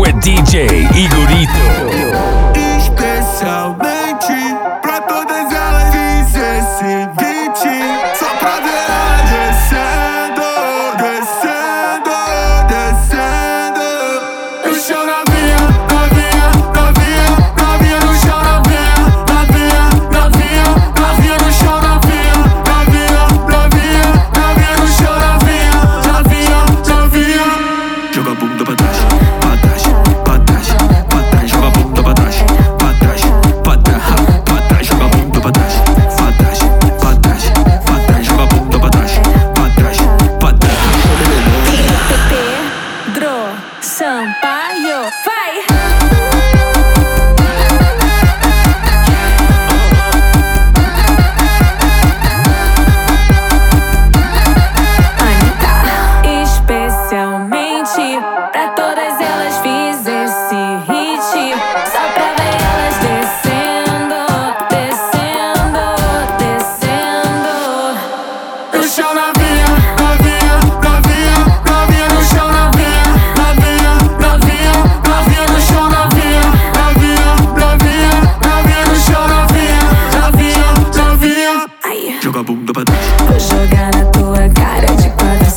with DJ Igorito. Vou jogar na tua cara de quatro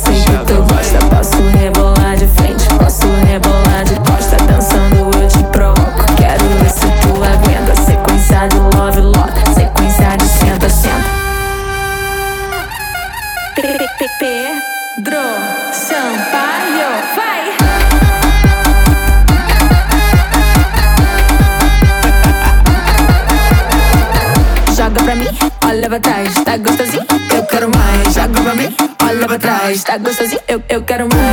tá gostosinho, eu, eu quero mais.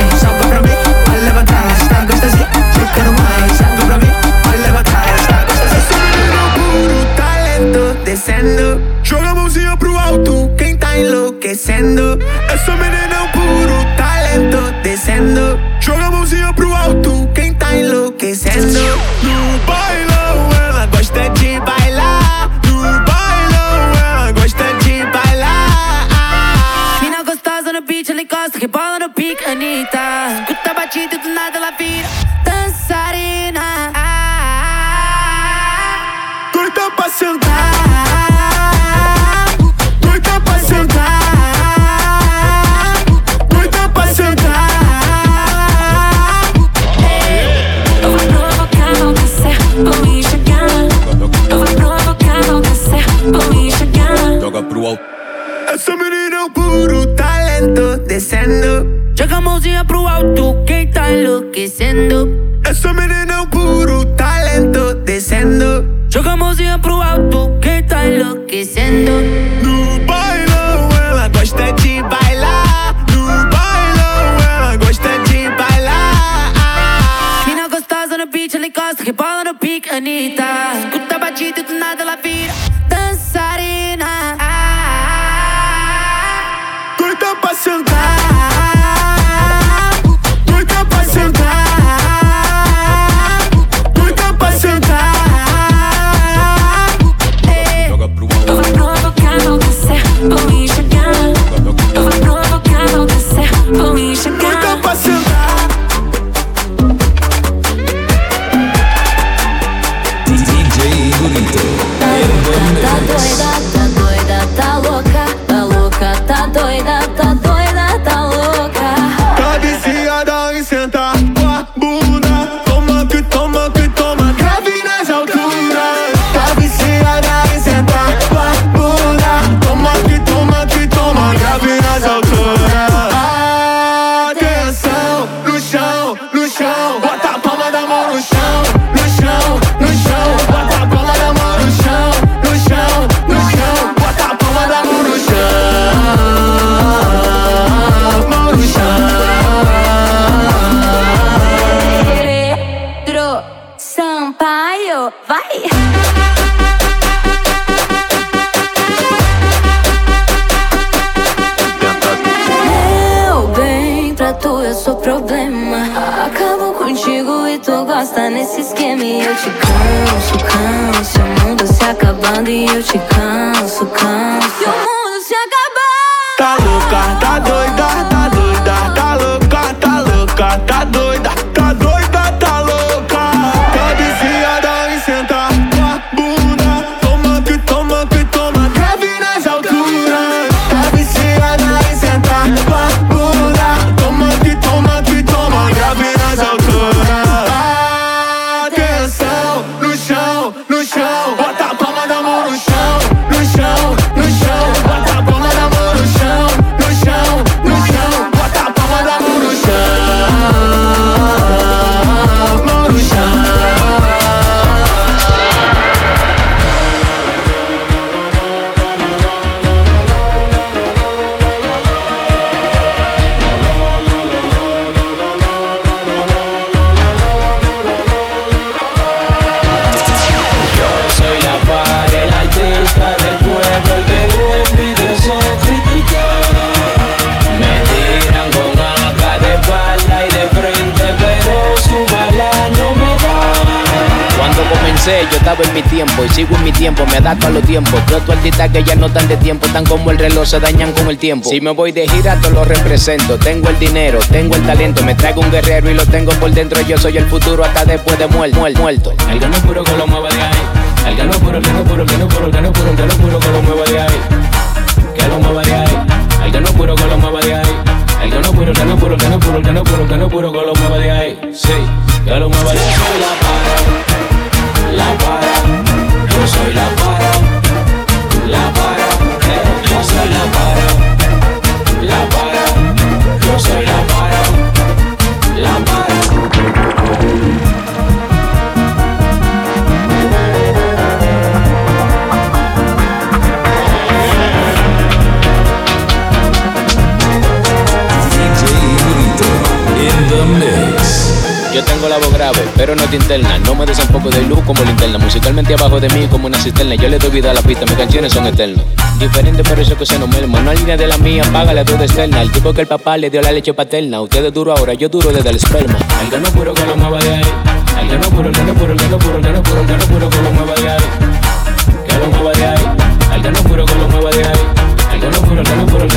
Rebola no pique, Anitta. Escuta a batida e do nada ela vira dançarina. E eu te canso, canso. Adapto a los tiempos. Otros artistas que ya no están de tiempo, tan como el reloj, se dañan con el tiempo. Si me voy de gira, todo lo represento. Tengo el dinero, tengo el talento, me traigo un guerrero y lo tengo por dentro. Yo soy el futuro hasta después de muerto. muerto. El que no es puro que lo mueva de ahí. El que no es puro, el que no es puro, el que no es puro, el que no es puro, el que no es puro, que lo mueva de ahí. Que lo mueva de ahí. El que no es puro, que lo mueva de ahí. El que no es puro, el que no es puro, el que no es puro, el que no es puro, el que no es puro, que lo mueva de ahí. Sí, que lo mueva de ahí. La para, la para. Yo soy la para, la para. Yo soy la para, la para. Yo soy la para, la para. The. Yo tengo la voz grave, pero no te interna. No me des un poco de luz como linterna. Musicalmente abajo de mí como una cisterna. Yo le doy vida a la pista, mis canciones son eternas. Diferente, pero eso que se no merma. No hay línea de la mía, paga la duda externa. El tipo que el papá le dio la leche paterna. Usted es duro ahora, yo duro desde el esperma. El que no puro que lo mueva de ahí. El que no puro, el que puro, el puro, el no puro, el no puro, que lo mueva de ahí. Que lo mueva de ahí. El que no puro, que lo mueva de ahí. El puro, el puro, el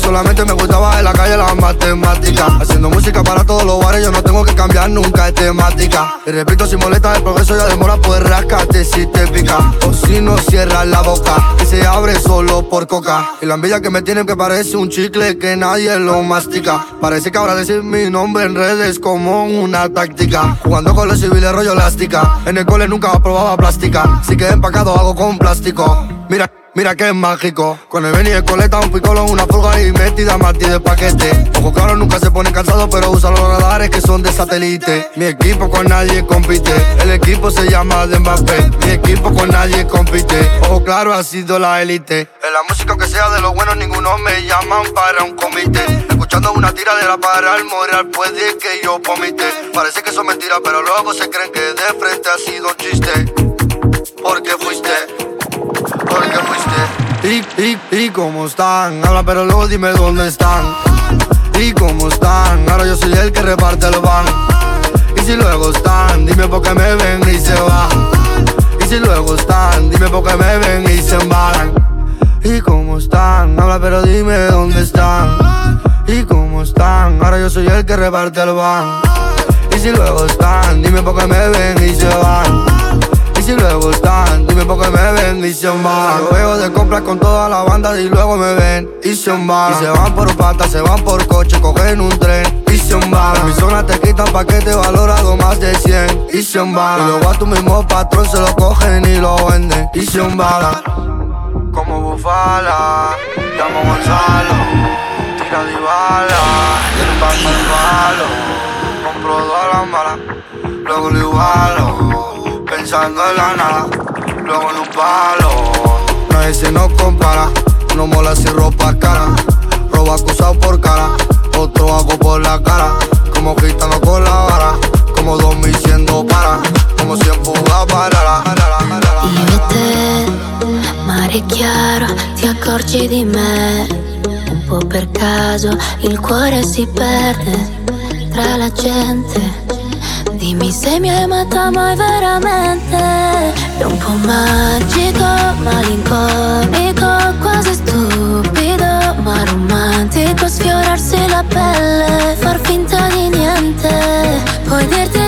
solamente me gustaba en la calle las matemáticas. Haciendo música para todos los bares, yo no tengo que cambiar nunca de temática. Y repito, si molesta el progreso, ya demora, pues rascate si te pica. O si no cierras la boca, que se abre solo por coca. Y la envidia que me tienen que parece un chicle que nadie lo mastica. Parece que ahora decir mi nombre en redes como una táctica. Jugando con los civiles rollo elástica. En el cole nunca probaba plástica. Si que empacado hago con plástico. Mira. Mira que es mágico. Con el Benny el coleta, un picolo, una pulga y metida Martí de paquete. Ojo claro, nunca se pone cansado, pero usa los radares que son de satélite. Mi equipo con nadie compite. El equipo se llama de Mbappé. Mi equipo con nadie compite. Ojo claro, ha sido la élite. En la música que sea de los buenos, ninguno me llaman para un comité. Escuchando una tiradera para el moral, puede que yo vomite. Parece que son mentiras, pero luego se creen que de frente ha sido un chiste. Porque fuiste porque fuiste. Y, y, y cómo están, habla pero luego dime dónde están. Y cómo están, ahora yo soy el que reparte el van. Y si luego están, dime por qué me ven y se van. Y si luego están, dime por qué me ven y se embalan. Y cómo están, habla pero dime dónde están. Y cómo están, ahora yo soy el que reparte el van. Y si luego están, dime por qué me ven y se van. Y si luego están, dime por qué me ven y se van. Luego de compras con toda la banda y luego me ven y se van. Y se van por pata, se van por coche, cogen un tren y se van. Mi zona te quitan paquete valorado más de 100 y se van. Y luego a tu mismo patrón se lo cogen y lo venden y van. Como bufala, llamo Gonzalo, tira de bala, el pan al compro todas las malas, luego lo igualo, pensando en la nada, luego en un palo. Nadie se nos compara, no mola si ropa cara. Roba acusado por cara, otro hago por la cara. Como gitano con la vara, como dos mil siendo para, como cien fugas para la. Io te, mare chiaro, ti accorgi di me. Un po' per caso il cuore si perde tra la gente. Dimmi se mi hai amata mai veramente. È un po' magico, malinconico, quasi stupido Ma romantico sfiorarsi la pelle, far finta di niente. Puoi dirti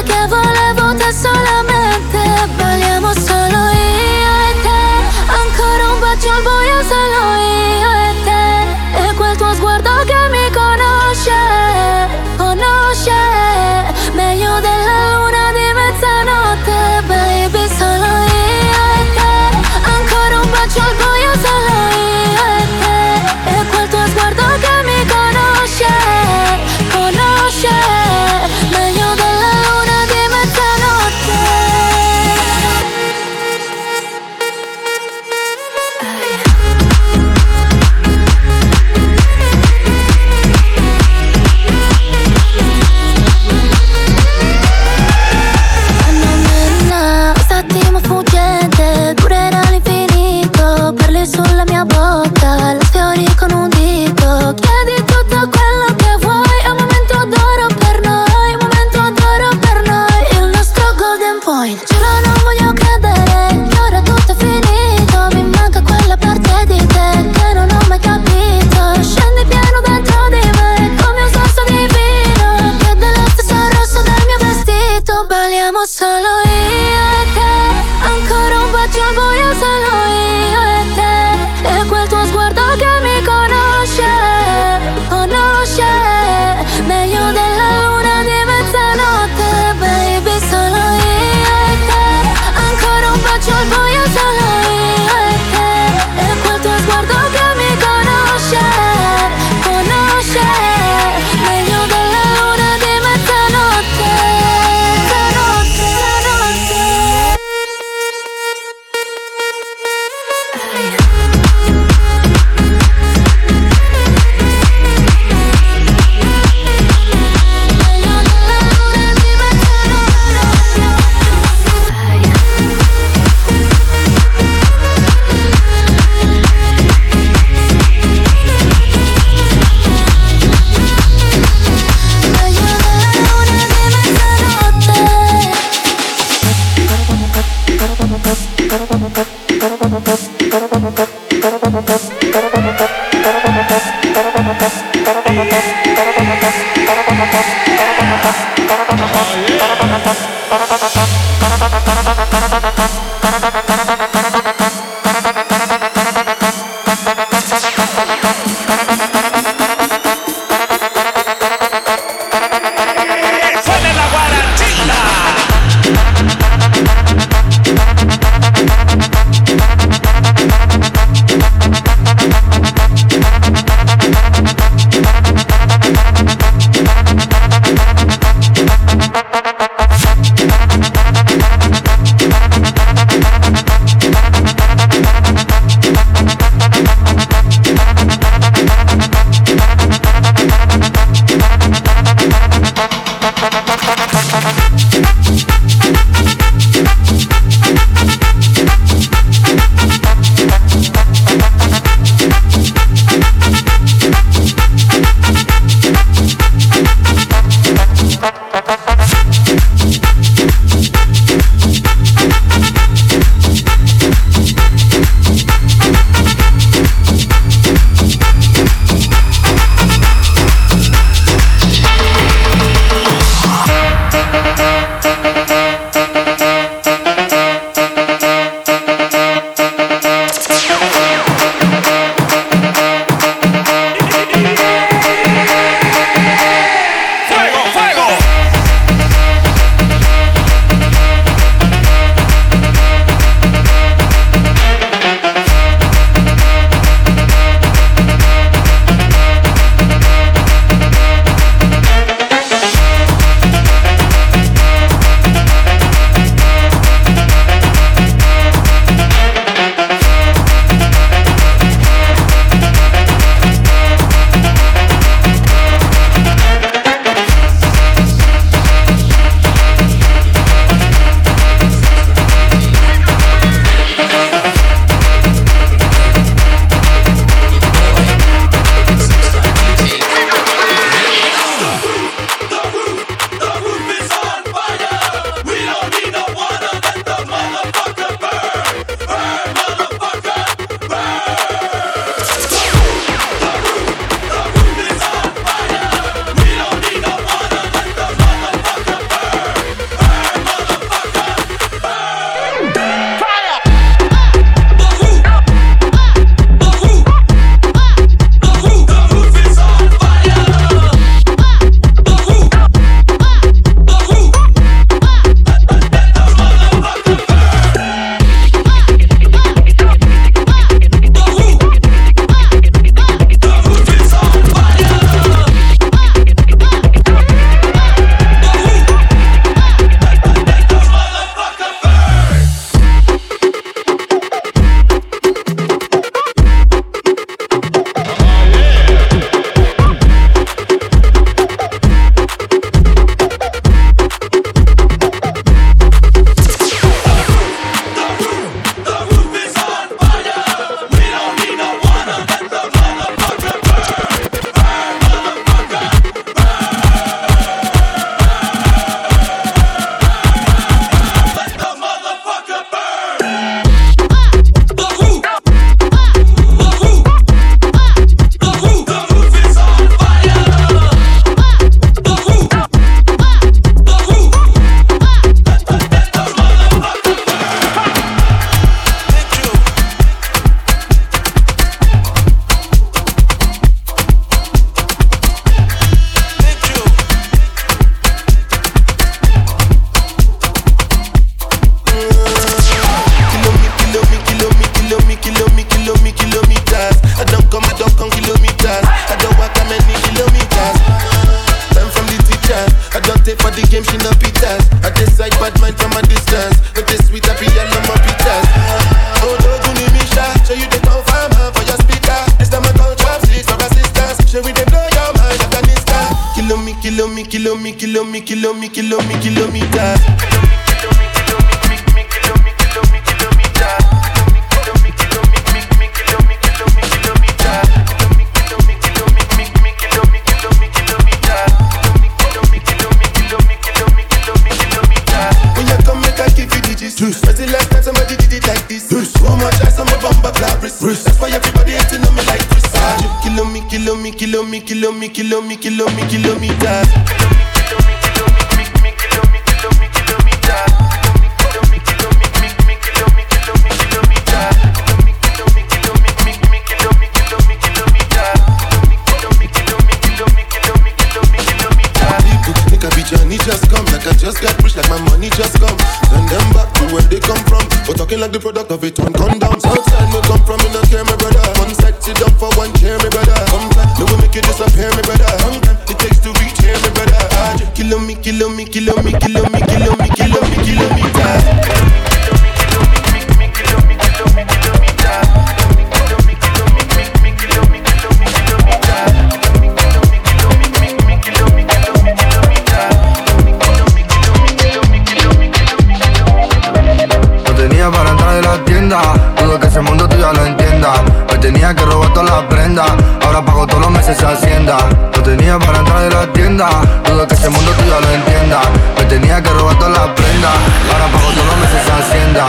que ahora pago todos los meses hacienda. No tenía para entrar en la tienda, dudo que ese mundo tú ya lo entienda. Me tenía que robar todas las prendas, ahora pago todos los meses hacienda.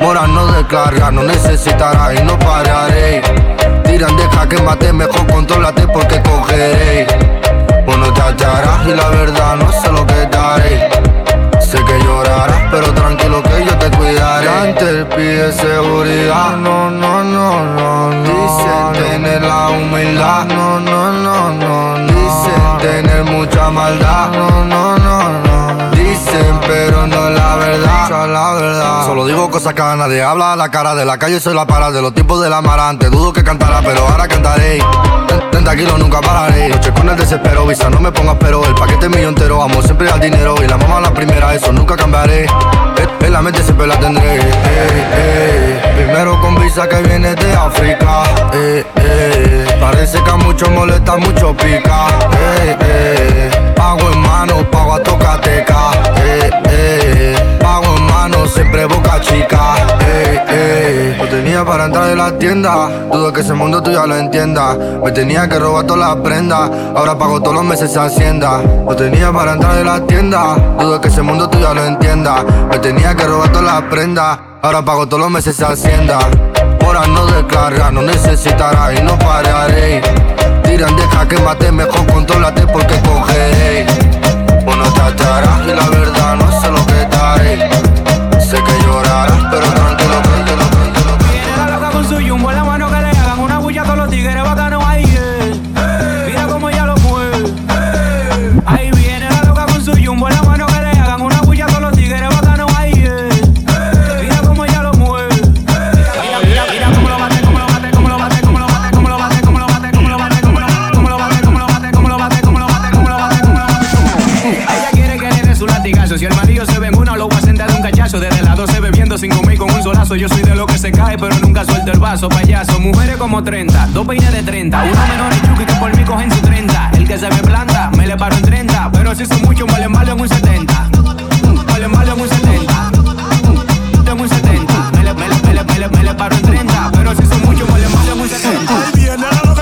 Mora no descarga, no necesitará y no pararé. Tiran de jaque mate, mejor contrólate porque cogeré. Bueno, te hallarás y la verdad no sé lo que daré. Sé que llorarás, pero tranquilo que yo te cuidaré. Antes pide seguridad, no, no, no, no, no. Dicen tener la humildad, no, no, no, no, no. Dicen tener mucha maldad, no, no, no, no. La verdad, la verdad. Solo digo cosas que nadie habla a la cara de la calle, soy la para de los tiempos de la marante. Dudo que cantará, pero ahora cantaré. 30 kilos nunca pararé. Noche con el desespero, visa, no me pongas pero. El paquete mío entero, amo siempre al dinero. Y la mamá la primera, eso nunca cambiaré. En- En la mente siempre la tendré. Ey, ey. Primero con visa que viene de África. Ey, ey. Parece que a muchos molesta, mucho pica. Ey, ey. Pago en mano, pago a tocateca. Ey, ey. Pago en mano, siempre boca chica. Ey, ey. No tenía para entrar en la tienda. Dudo que ese mundo tú ya lo entiendas. Me tenía que robar todas las prendas. Ahora pago todos los meses hacienda. No tenía para entrar en la tienda. Dudo que ese mundo tú ya lo entiendas. Me tenía que robar todas las prendas. Ahora pago todos los meses hacienda. Ahora no descarga, no necesitará y no pararé. Tiran de jaque mate, mejor contrólate porque cogeré. Bueno, te hallarás y la verdad no sé lo que daré. Sé que llorarás, pero tranquilo vaso, payaso. Mujeres como 30, dos peines de 30. Uno menor en Yuki que por mí cogen su 30. El que se me planta, me le paro en 30. Pero si son muchos, me le en un 70. Me le malo en un 70. Tengo un 70. Me le, me le, me le, me le, paro en 30. Pero si son muchos, me le en un 70.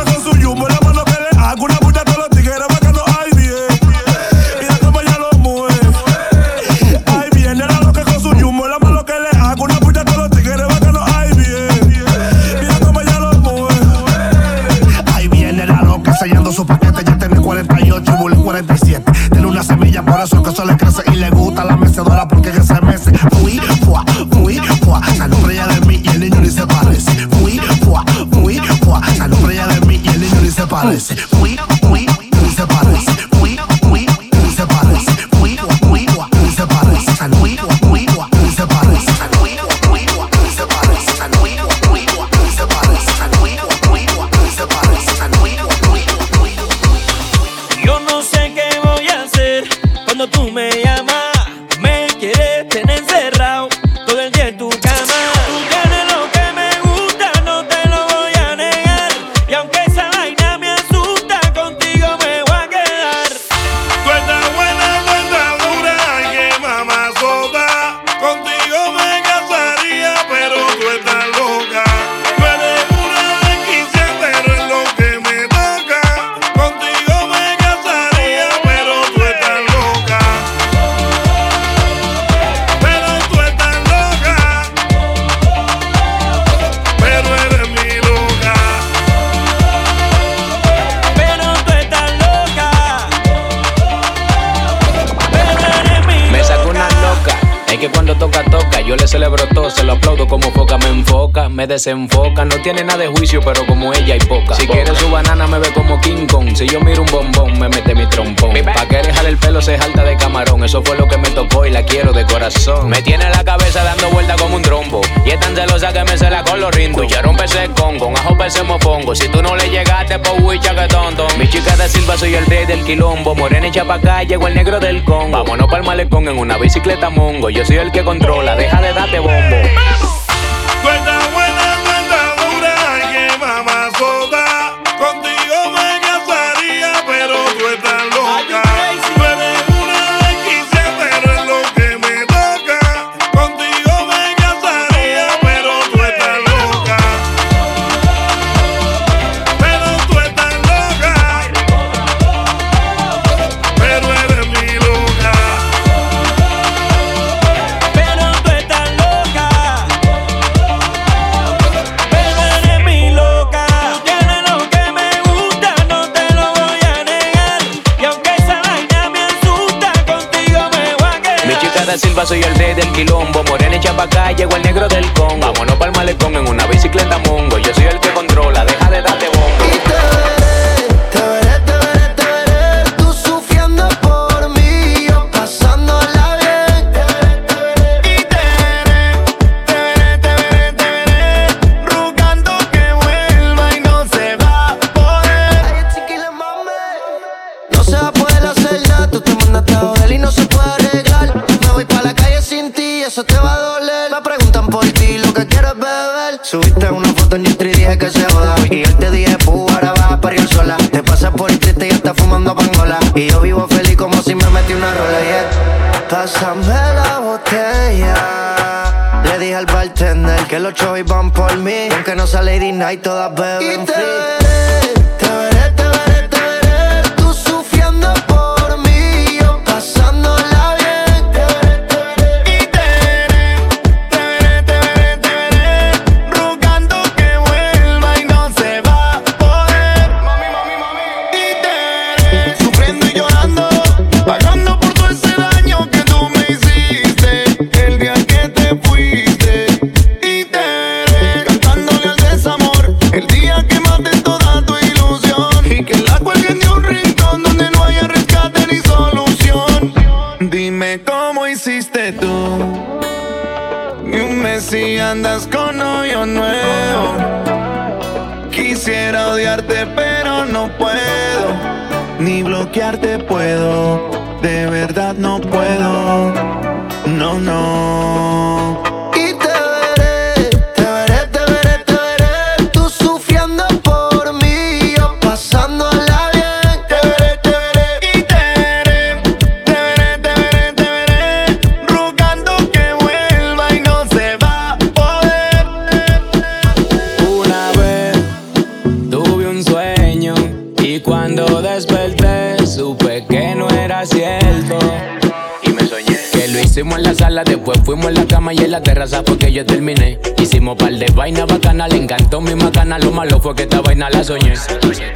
Me desenfoca. No tiene nada de juicio, pero como ella hay poca. Si quiere su banana, me ve como King Kong. Si yo miro un bombón, me mete mi trompón. Pa' que dejar el pelo se jalta de camarón. Eso fue lo que me tocó y la quiero de corazón. Me tiene la cabeza dando vuelta como un trombo. Y es tan celosa que me cela con los rindos. Cucharon pese con, con ajo pese mofongo. Si tú no le llegaste, pues huicha que tonto. Mi chica de Silva, soy el rey del quilombo. Morena y chapacá, llegó el negro del Congo. Vámonos pa'l malecón en una bicicleta mongo. Yo soy el que controla, deja de darte bombo. Quilombo. Morena y chapacá, llegó el negro del Subiste una foto en y dije que se joda. Y yo te dije, pu, ahora vas a parir sola. Te pasas por triste y estás fumando pangola. Y yo vivo feliz como si me metí una rola, yeah. Pásame la botella. Le dije al bartender que los chovis van por mí. Aunque no sale Lady Night, todas beben free. No puedo. Ni bloquearte puedo. De verdad no puedo. No, no. Hicimos en la sala, después fuimos en la cama y en la terraza porque yo terminé. Hicimos par de vainas bacanas, le encantó mi macana, lo malo fue que esta vaina la soñé.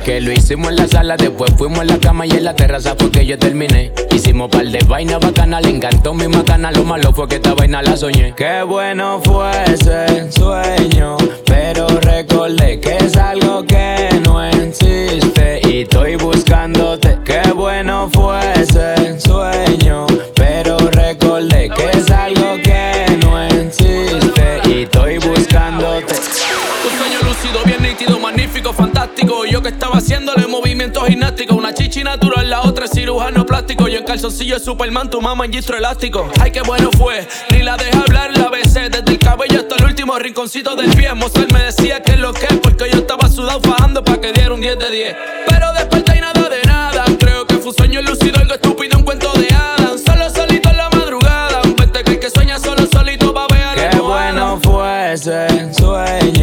Que lo hicimos en la sala, después fuimos en la cama y en la terraza porque yo terminé. Hicimos par de vainas bacanas, le encantó mi macana, lo malo fue que esta vaina la soñé. Qué bueno fue ese sueño, pero recordé que es algo que no existe y estoy buscándote. Yo que estaba haciéndole movimientos gimnásticos, una chichi natural, la otra es cirujano plástico. Y en calzoncillo es Superman, tu mamá en gistro elástico. Ay, qué bueno fue, ni la deja hablar, la besé desde el cabello hasta el último rinconcito del pie. Mozart me decía que es lo que, porque yo estaba sudado fajando para que diera un 10 de 10. Pero desperté y nada de nada. Creo que fue un sueño lúcido, algo estúpido, un cuento de hadas. Solo solito en la madrugada. Un vente que el que sueña solo solito va a ver Qué bueno fue ese sueño,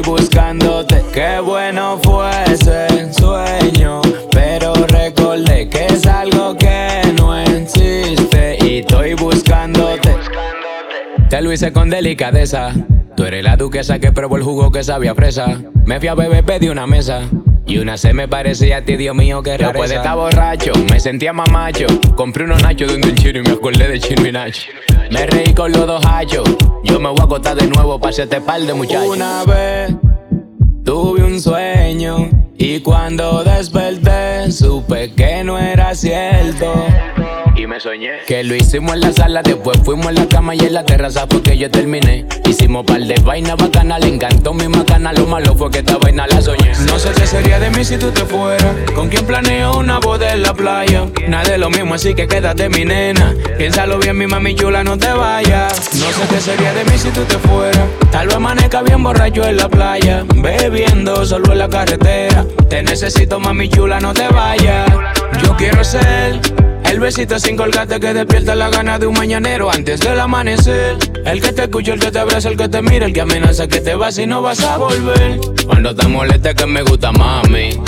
buscándote. Qué bueno fue ese sueño, pero recordé que es algo que no existe y estoy buscándote. Te lo hice con delicadeza. Tú eres la duquesa que probó el jugo que sabía fresa. Me fui a beber, pedí una mesa. Y una se me parecía a ti, Dios mío, que rareza. Después de estar borracho, me sentía más macho. Compré unos nachos de un chino y me acordé de chino y nacho. Me reí con los dos hachos. Yo me voy a acostar de nuevo para este par de muchachos. Una vez tuve un sueño y cuando desperté supe que no era cierto. Y me soñé que lo hicimos en la sala, después fuimos en la cama y en la terraza porque yo terminé. Hicimos par de vainas bacanas, le encantó mi macana, lo malo fue que esta vaina la soñé. No sé qué sería de mí si tú te fueras, con quien planeo una boda en la playa. Nada de lo mismo, así que quédate mi nena. Piénsalo bien, mi mami chula, no te vayas. No sé qué sería de mí si tú te fueras. Tal vez amanezca bien borracho en la playa, bebiendo solo en la carretera. Te necesito, mami chula, no te vayas. Yo quiero ser el besito sin colgate que despierta la gana de un mañanero antes del amanecer. El que te escucha, el que te abraza, el que te mira, el que amenaza que te vas y no vas a volver. Cuando te moleste que me gusta mami.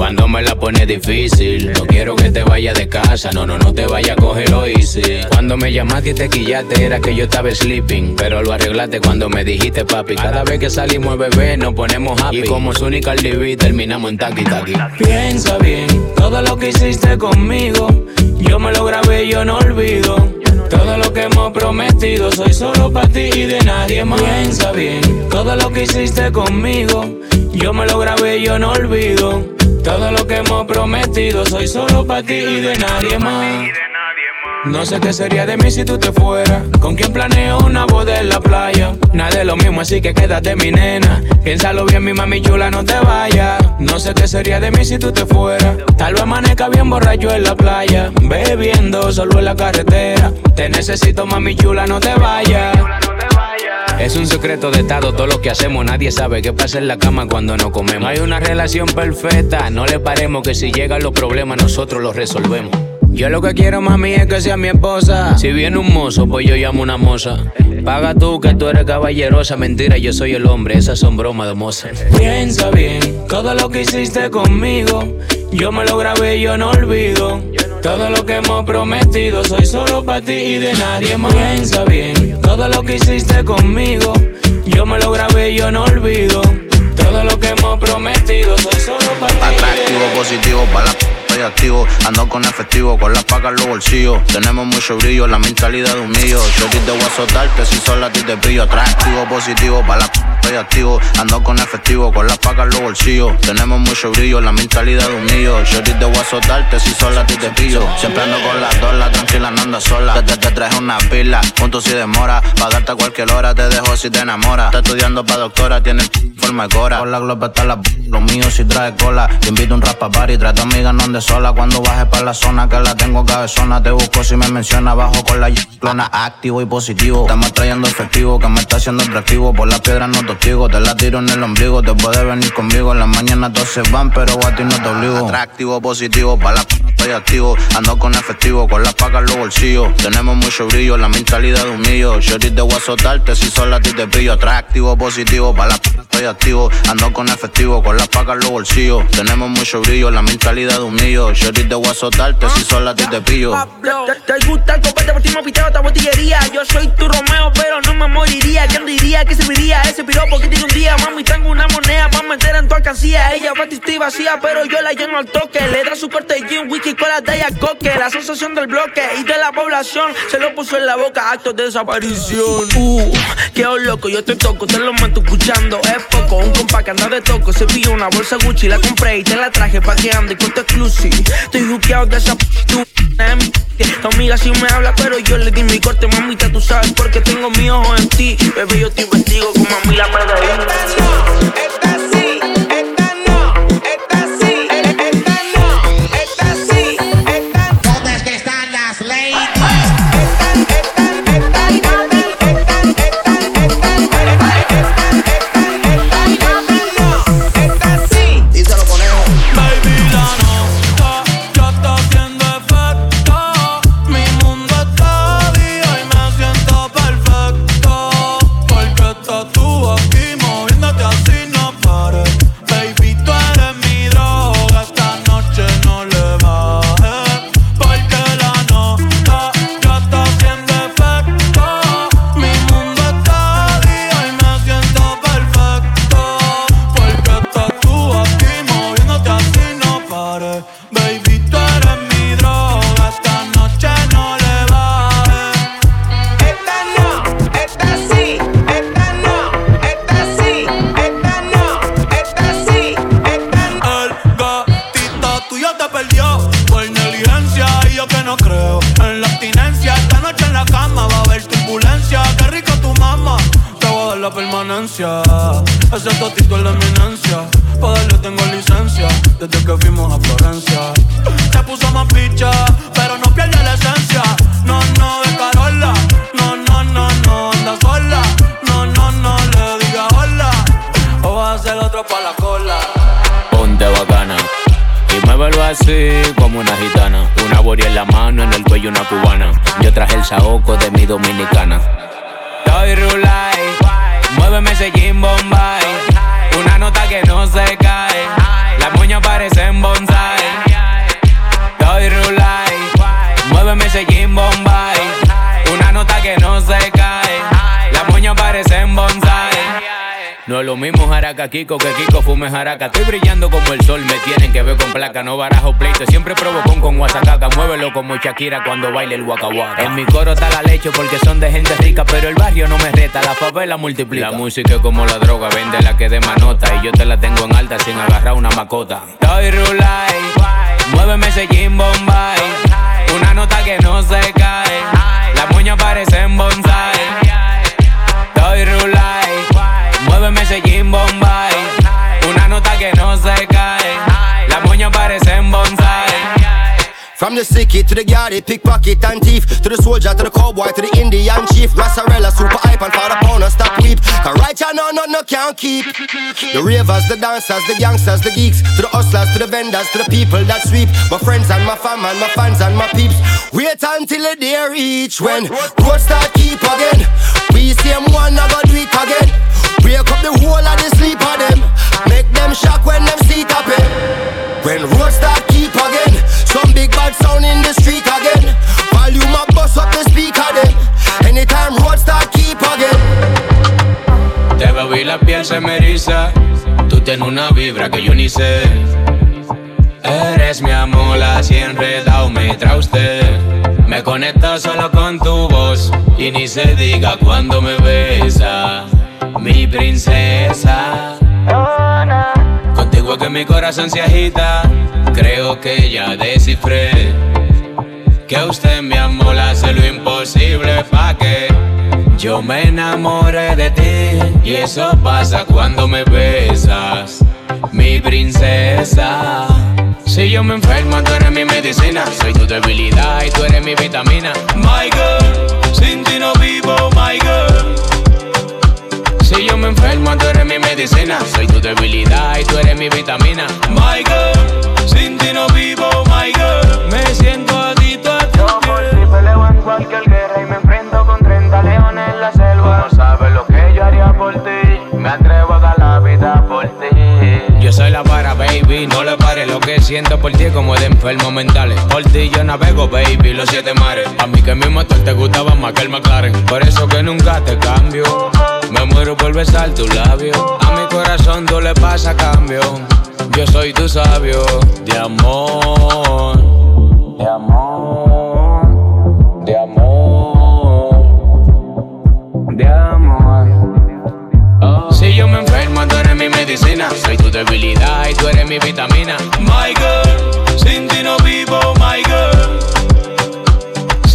Cuando me la pone difícil, no quiero que te vayas de casa, no, no, no te vayas a cogerlo easy. Cuando me llamaste y te quillaste, era que yo estaba sleeping, pero lo arreglaste cuando me dijiste papi. Cada vez que salimos bebé, nos ponemos happy. Y como su única TV, terminamos en taqui taqui. Piensa bien, todo lo que hiciste conmigo, yo me lo grabé y yo no olvido. Todo lo que hemos prometido, soy solo para ti y de nadie más. Piensa bien, todo lo que hiciste conmigo, yo me lo grabé y yo no olvido. Todo lo que hemos prometido, soy solo para ti y de nadie más. No sé qué sería de mí si tú te fueras. Con quien planeo una boda en la playa. Nada de lo mismo, así que quédate mi nena. Piénsalo bien, mi mami chula, no te vayas. No sé qué sería de mí si tú te fueras. Tal vez amanezca bien borracho en la playa. Bebiendo solo en la carretera. Te necesito, mami chula, no te vayas. Es un secreto de estado todo lo que hacemos. Nadie sabe qué pasa en la cama cuando no comemos. Hay una relación perfecta. No le paremos que si llegan los problemas nosotros los resolvemos. Yo lo que quiero, mami, es que sea mi esposa. Si viene un mozo, pues yo llamo una moza. Paga tú que tú eres caballerosa. Mentira, yo soy el hombre. Esas son bromas de moza. Piensa bien, todo lo que hiciste conmigo. Yo me lo grabé y yo no olvido. Todo lo que hemos prometido, soy solo para ti y de nadie más. Piensa bien, todo lo que hiciste conmigo. Yo me lo grabé y yo no olvido. Todo lo que hemos prometido, soy solo para ti. Atractivo, positivo, para la activo. Ando con efectivo, con las pacas en los bolsillos. Tenemos mucho brillo, la mentalidad de un mío. Yo te voy a si solo a ti te pillo. Atractivo, positivo, para la p- estoy activo. Ando con efectivo, con las pacas en los bolsillos. Tenemos mucho brillo, la mentalidad de un mío. Yo te voy a si solo a ti te pillo. Siempre ando con las dolas, tranquila, no ando sola. Te, te, te traje una pila, punto si demora. Pa' darte a cualquier hora, te dejo si te enamoras. Está estudiando pa' doctora, tiene forma de cora. Con la globa está la p- lo mío si trae cola. Te invito a un rapa party, trata amiga, no andes sola. Cuando bajes pa' la zona que la tengo cabezona, te busco si me menciona. Bajo con la clona, activo y positivo. Estamos trayendo efectivo, que me está haciendo atractivo. Por las piedras no te hostigo, te la tiro en el ombligo. Te puedes venir conmigo, en la mañana todos se van, pero a ti no te obligo. Atractivo, positivo, pa' la estoy activo. Ando con efectivo, con las pacas en los bolsillos. Tenemos mucho brillo, la mentalidad de un mío. Yo te voy a si solo a ti te pillo. Atractivo, positivo, pa' la estoy activo. Ando con efectivo, con las pacas en los bolsillos. Tenemos mucho brillo, la mentalidad de un mío. Yo te voy a azotarte si solo a ti te pillo. Te, te gusta el copete, por ti me piteo esta botillería. Yo soy tu Romeo, pero no me moriría. ¿Quién diría que serviría ese piropo que tiene un día? Mami, tengo una moneda para meter en tu alcancía. Ella va y vacía, pero yo la lleno al toque. Le da su corte de gin, whisky con la talla coque. La asociación del bloque y de la población se lo puso en la boca. Actos de desaparición. Uh, quedo loco, yo te toco, te lo mato escuchando. Es poco, un compa que anda de toco. Se pilló una bolsa Gucci, la compré y te la traje pa' que ande con tu Estoy juqueado de esa p- tu tu amiga sí me habla, pero yo le di mi corte, mamita, tú sabes porque tengo mi ojo en ti. Bebé, yo te investigo con mami la margarita. Lo mismo jaraca Kiko que Kiko fume jaraca. Estoy brillando como el sol, me tienen que ver con placa. No barajo pleito, siempre provocón con guasacaca. Muévelo como Shakira cuando baile el waka. En mi coro está la leche porque son de gente rica, pero el barrio no me reta, la favela multiplica. La música es como la droga, vende la que de manota. Y yo te la tengo en alta sin agarrar una macota. Estoy rulay, muéveme ese Jim Bombay. Una nota que no se cae, las moñas parecen bonsai. Estoy rulay, muéveme ese Jim Bombay. Una nota que no se cae, las moñas parecen bonsai. From the sicky to the gardy, pickpocket and thief. To the soldier, to the cowboy, to the Indian chief. Rassarella, super hype and for the pounder, stop weep. Cause right now, no, no, no, can't keep. The ravers, the dancers, the gangsters, the geeks. To the hustlers, to the vendors, to the people that sweep. My friends and my fam and my fans and my peeps. Wait until the day reach When road start keep again. We same one, I go do it again Break up the whole of the sleep of them Make them shock when them see it When road start keep again Some big bad sound in the street again Volume up, bust up the speaker them Anytime road start keep again Te veo y la piel se me eriza. Tú tienes una vibra que yo ni sé. Eres mi amor, así enredado me trae usted. Me conecta solo con tu voz y ni se diga cuando me besa. Mi princesa. Contigo que mi corazón se agita. Creo que ya descifré que usted mi amor hace lo imposible pa' que yo me enamore de ti y eso pasa cuando me besas, mi princesa. Si yo me enfermo, tú eres mi medicina. Soy tu debilidad y tú eres mi vitamina. My girl, sin ti no vivo, my girl. Me enfermo, tú eres mi medicina. Soy tu debilidad y tú eres mi vitamina. My girl, sin ti no vivo, my girl. Me siento adicto a tu Yo por ti peleo en cualquier guerra y me enfrento con 30 leones en la selva. No sabes lo que yo haría por ti. Me atrevo a dar la vida por ti. Yo soy la para, baby. No le pares lo que siento por ti como de enfermos mentales. Por ti yo navego, baby, los siete mares. A mí que mi motor te gustaba más que el McLaren. Por eso que nunca te cambio. Me muero por besar tus labios. A mi corazón tú le pasa cambio. Yo soy tu sabio de amor. De amor. De amor. De amor. Si yo me enfermo, tú eres mi medicina. Soy tu debilidad y tú eres mi vitamina. My girl, sin ti no vivo.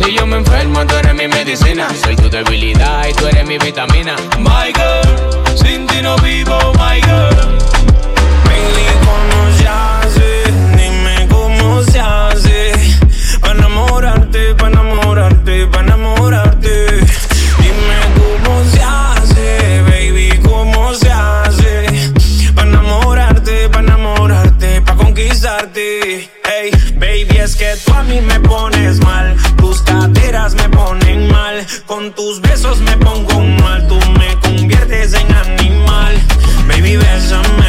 Si yo me enfermo, tú eres mi medicina. Soy tu debilidad y tú eres mi vitamina. My girl, sin ti no vivo, my girl. ¿cómo se hace? Dime cómo se hace Pa' enamorarte, pa' enamorarte, pa' enamorarte es que tú a mí me pones mal. Tus caderas me ponen mal. Con tus besos me pongo mal. Tú me conviertes en animal. Baby, bésame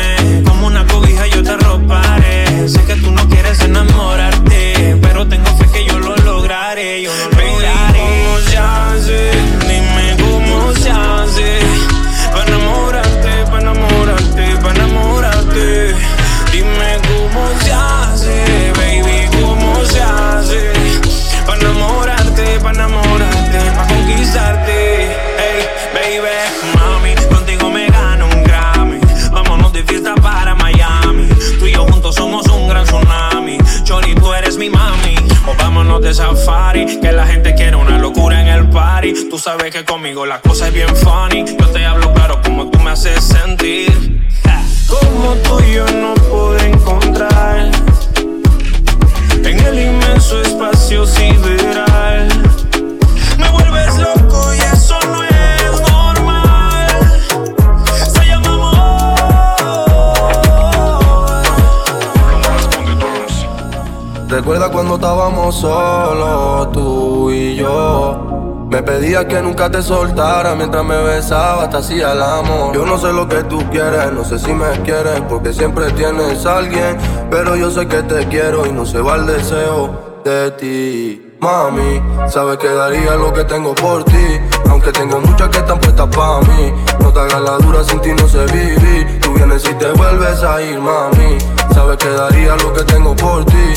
pedía que nunca te soltara mientras me besaba, te hacía el amor. Yo no sé lo que tú quieres, no sé si me quieres, porque siempre tienes a alguien. Pero yo sé que te quiero y no se va el deseo de ti. Mami, sabes que daría lo que tengo por ti. Aunque tengo muchas que están puestas para mí. No te hagas la dura, sin ti no sé vivir. Tú vienes y te vuelves a ir, mami. Sabes que daría lo que tengo por ti.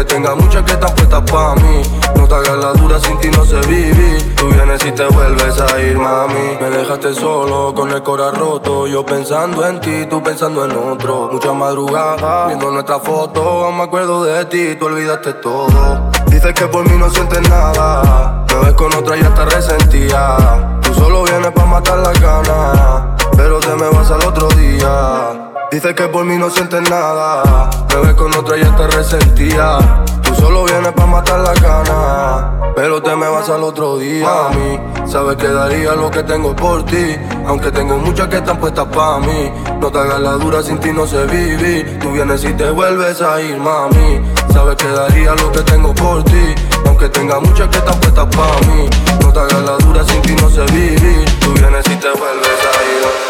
Aunque tenga muchas que están puestas para mí. No te hagas la dura, sin ti no sé vivir. Tú vienes y te vuelves a ir, mami. Me dejaste solo, con el corazón roto. Yo pensando en ti, tú pensando en otro. Mucha madrugada, viendo nuestra foto. Aún me acuerdo de ti, tú olvidaste todo. Dices que por mí no sientes nada. Me ves con otra y ya está resentida. Tú solo vienes pa' matar la día. Dices que por mí no sientes nada. Me ves con otra y ya resentida. Tú solo vienes pa' matar la gana. Pero te me vas al otro día. Mami, sabes que daría lo que tengo por ti. Aunque tengo muchas que están puestas pa' mí. No te hagas la dura, sin ti no sé vivir. Tú vienes y te vuelves a ir, mami. Sabes que daría lo que tengo por ti. Aunque tenga muchas que están puestas pa' mí. No te hagas la dura, sin ti no sé vivir. Tú vienes y te vuelves a ir.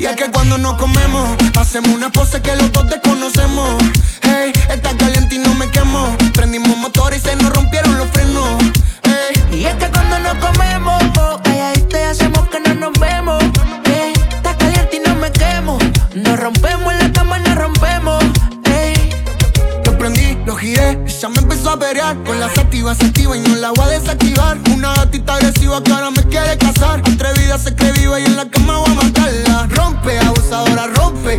Y es que cuando nos comemos, hacemos una pose que los dos desconocemos. Hey, está caliente y no me quemo. Prendimos motor y se nos rompieron los frenos. Hey. Y es que cuando nos comemos, oh, te hacemos que no nos vemos. Hey, está caliente y no me quemo. Nos rompemos en la cama y nos rompemos. Hey. Lo prendí, lo giré, ya me empezó a pelear. Con la sativa, se activa y no la voy a desactivar. Una gatita agresiva que ahora me quiere casar ella se cree viva y en la cama va a matarla. Rompe, abusadora, rompe.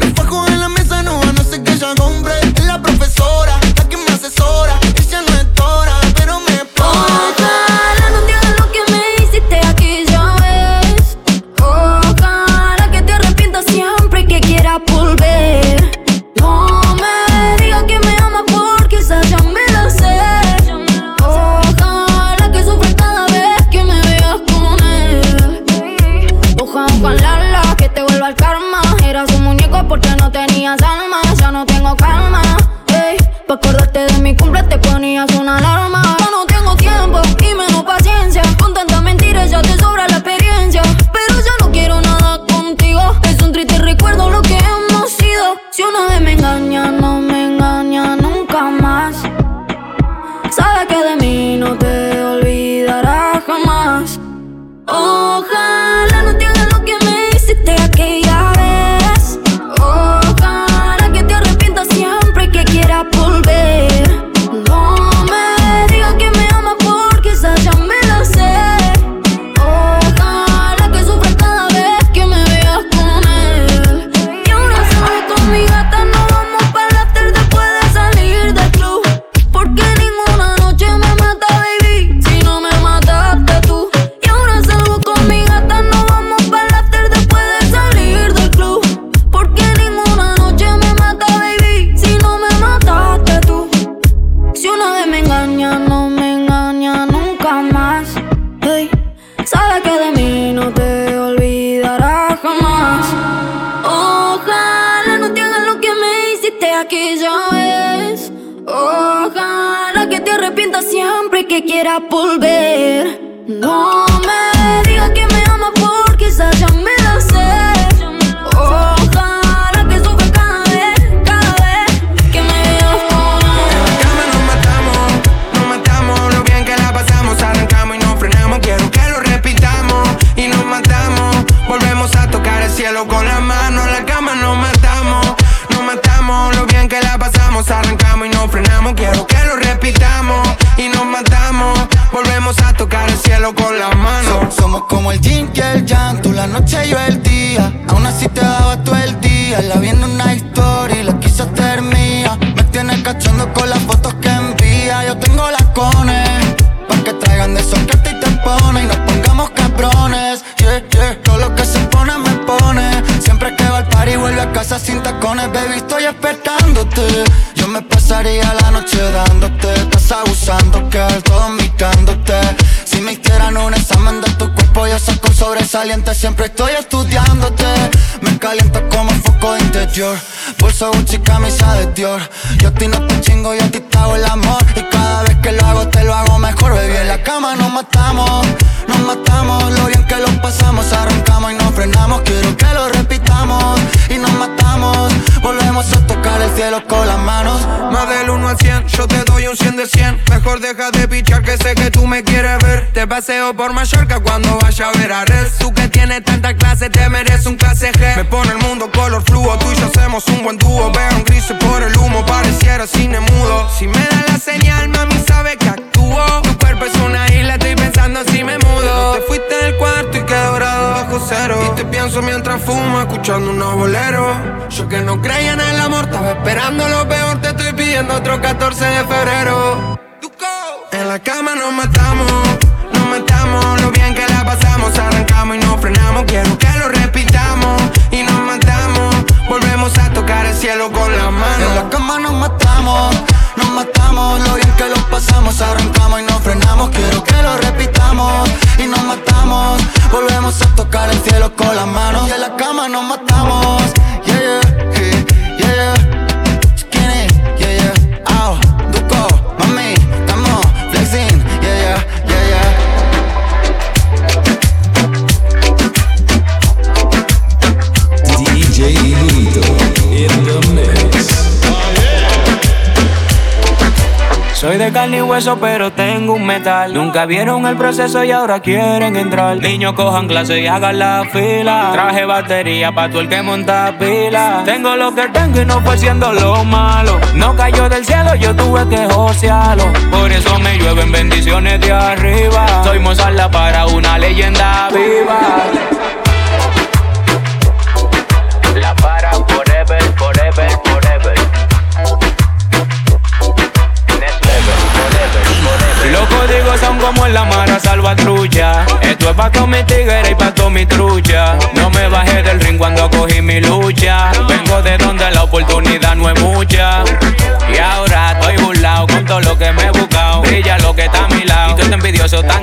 Yo a ti no te chingo, yo a ti te hago el amor. Y cada vez que lo hago, te lo hago mejor, baby. En la cama nos matamos, nos matamos. Lo bien que lo pasamos, arrancamos y nos frenamos. Quiero que lo repitamos y nos matamos. Volvemos a tocar el cielo con las manos. Más del 1 al 100, yo te doy un 100 de 100. Mejor deja de pichar que sé que tú me quieres Te paseo por Mallorca cuando vaya a ver a Red. Tú que tienes tanta clase, te mereces un clase G. Me pone el mundo color fluo, tú y yo hacemos un buen dúo. Veo un gris por el humo, pareciera cine mudo. Si me da la señal, mami sabe que actúo. Tu cuerpo es una isla, estoy pensando si me mudo. Te fuiste del cuarto y quedé dorado bajo cero. Y te pienso mientras fumo, escuchando unos boleros. Yo que no creía en el amor, estaba esperando lo peor. Te estoy pidiendo otro 14 de febrero. En la cama nos matamos, matamos. Lo bien que la pasamos, arrancamos y nos frenamos. Quiero que lo repitamos y nos matamos. Volvemos a tocar el cielo con las manos. En la cama nos matamos, nos matamos. Lo bien que lo pasamos, arrancamos y nos frenamos. Quiero que lo repitamos y nos matamos. Volvemos a tocar el cielo con las manos. Y en la cama nos matamos. Yeah, yeah, yeah, yeah, Soy de carne y hueso, pero tengo un metal. Nunca vieron el proceso y ahora quieren entrar. Niños cojan clase y hagan la fila. Traje batería pa' todo el que monta pila. Tengo lo que tengo y no fue siendo lo malo. No cayó del cielo, yo tuve que josearlo. Por eso me llueven bendiciones de arriba. Soy Mozart para una leyenda viva. Pa' todos mis tigres y pa' todos mi trucha. No me bajé del ring cuando cogí mi lucha. Vengo de donde la oportunidad no es mucha. Y ahora estoy burlado con todo lo que me he buscado. Brilla lo que está a mi lado. Y tú estás envidioso tan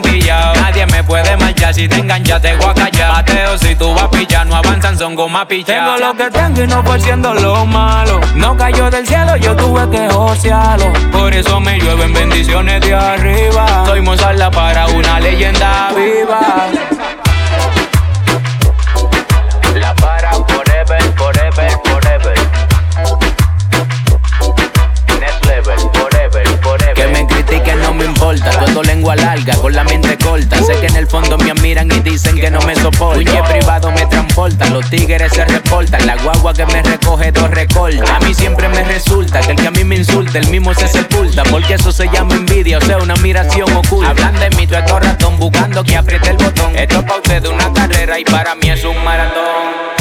puede marchar si te enganchas, te voy a callar. Mateo, si tú vas a pillar, no avanzan, son goma picha. Tengo lo que tengo y no por siendo lo malo. No cayó del cielo, yo tuve que josearlo. Por eso me llueven bendiciones de arriba. Soy Mozart para una leyenda viva. Con la mente corta. Sé que en el fondo me admiran y dicen que no me soportan. Jet privado me transporta, los tigres se reportan. La guagua que me recoge dos recorta. A mí siempre me resulta que el que a mí me insulta, el mismo se sepulta. Porque eso se llama envidia, o sea, una admiración oculta. Hablan de mí, tú estos ratón, buscando que apriete el botón. Esto es pa' usted de una carrera y para mí es un maratón.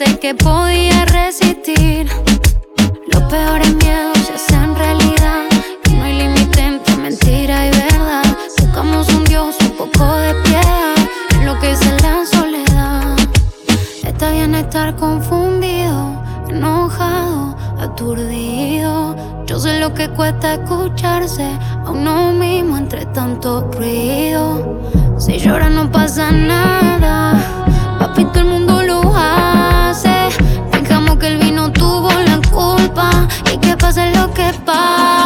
Pensé que podía resistir. Los peores miedos se hacen realidad. Y no hay límite entre mentira y verdad. Buscamos un Dios, un poco de piedad. En lo que es la soledad. Está bien estar confundido, enojado, aturdido. Yo sé lo que cuesta escucharse a uno mismo entre tanto ruido. Si llora no pasa nada, pase lo que pase.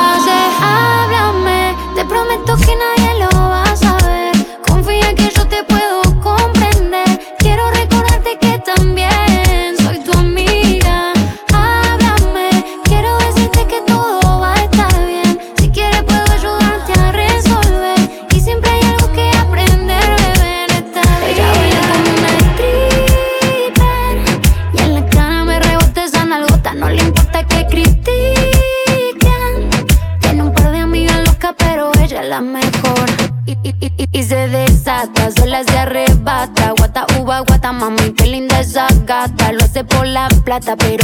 plata, pero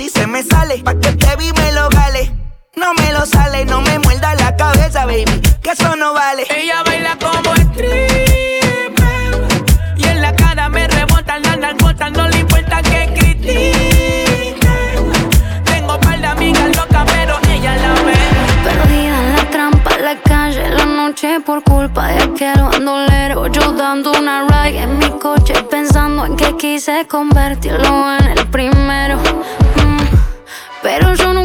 así se me sale. Pa' que te vi me lo gale. No me lo sale, no me muerda la cabeza, baby. Que eso no vale. Ella baila como stripper. Y en la cara me rebotan las. No le importa que critique. Tengo par de amigas locas, pero ella la ve. Perdida en la trampa, la calle, la noche por culpa de aquel bandolero. Yo dando una ride en mi coche pensando en que quise convertirlo en el primero pero yo no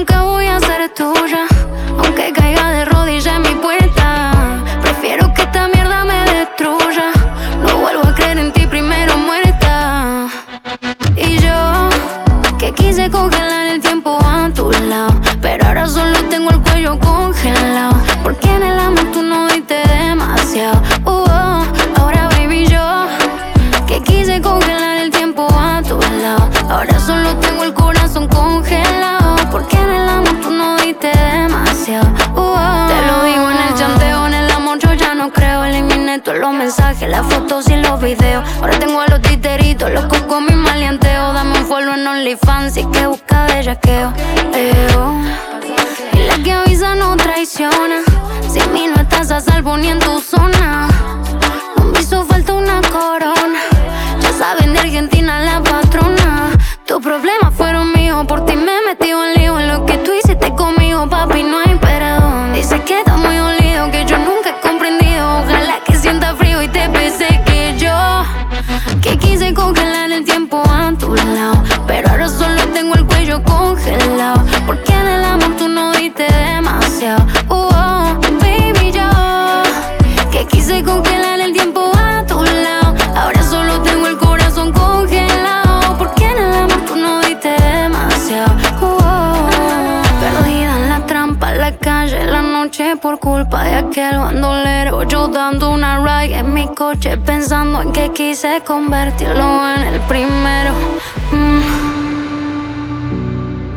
los mensajes, las fotos y los videos. Ahora tengo a los titeritos, locos con mi maleanteo. Dame un follow en OnlyFans y que busca bellaqueo. Eo. Y la que avisa no traiciona. Sin mí no estás a salvo ni en tu zona. yo dando una ride en mi coche pensando en que quise convertirlo en el primero. Mm.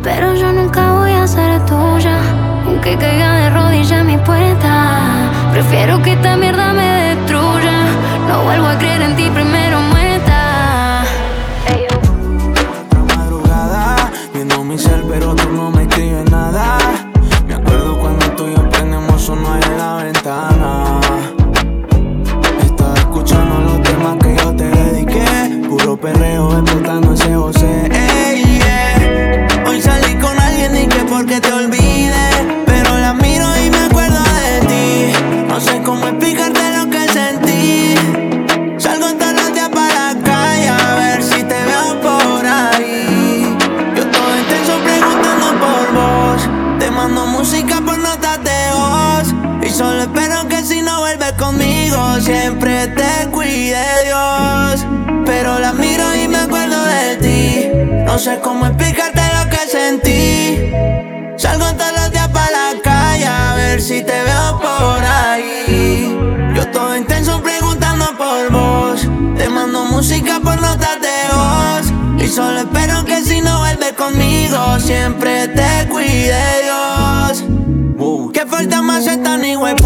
Pero yo nunca voy a ser tuya, aunque caiga de rodillas mi puerta. Prefiero que esta mierda me destruya. No vuelvo a creer en ti primero.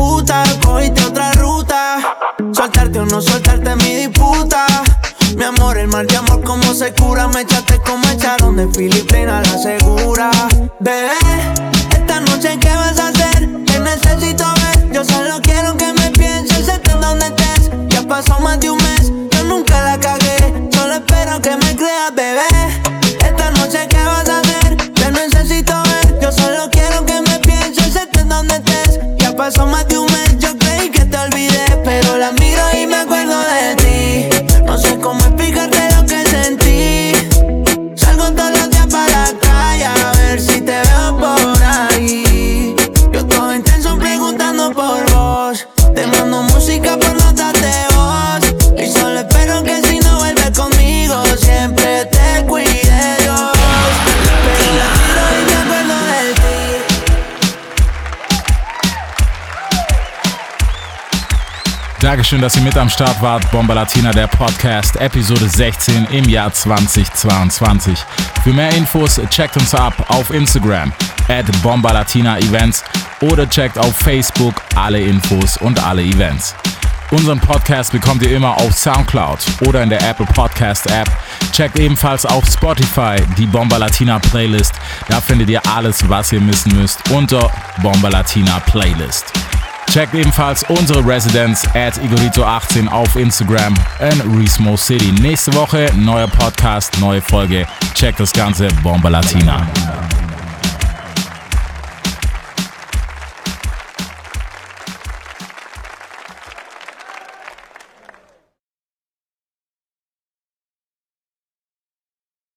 puta. Cogiste otra ruta. Soltarte o no soltarte mi disputa. Mi amor, el mal de amor, como se cura. Me echaste como echaron de Filipina la segura. Bebé, esta noche, ¿qué vas a hacer? Te necesito ver. Yo solo quiero que me pienses, estés donde estés. Ya pasó más de un mes, yo nunca la cagué. Solo espero que me creas, bebé. Pasó más de un mes, yo creí que te olvidé. Dankeschön, dass ihr mit am Start wart. Bomba Latina, der Podcast, Episode 16 im Jahr 2022. Für mehr Infos checkt uns ab auf Instagram at Bomba Latina Events oder checkt auf Facebook alle Infos und alle Events. Unseren Podcast bekommt ihr immer auf Soundcloud oder in der Apple Podcast App. Checkt ebenfalls auf Spotify die Bomba Latina Playlist. Da findet ihr alles, was ihr wissen müsst unter Bomba Latina Playlist. Checkt ebenfalls unsere Residence at Igorito18 auf Instagram in Resmo City. Nächste Woche neuer Podcast, neue Folge. Checkt das Ganze Bomba Latina.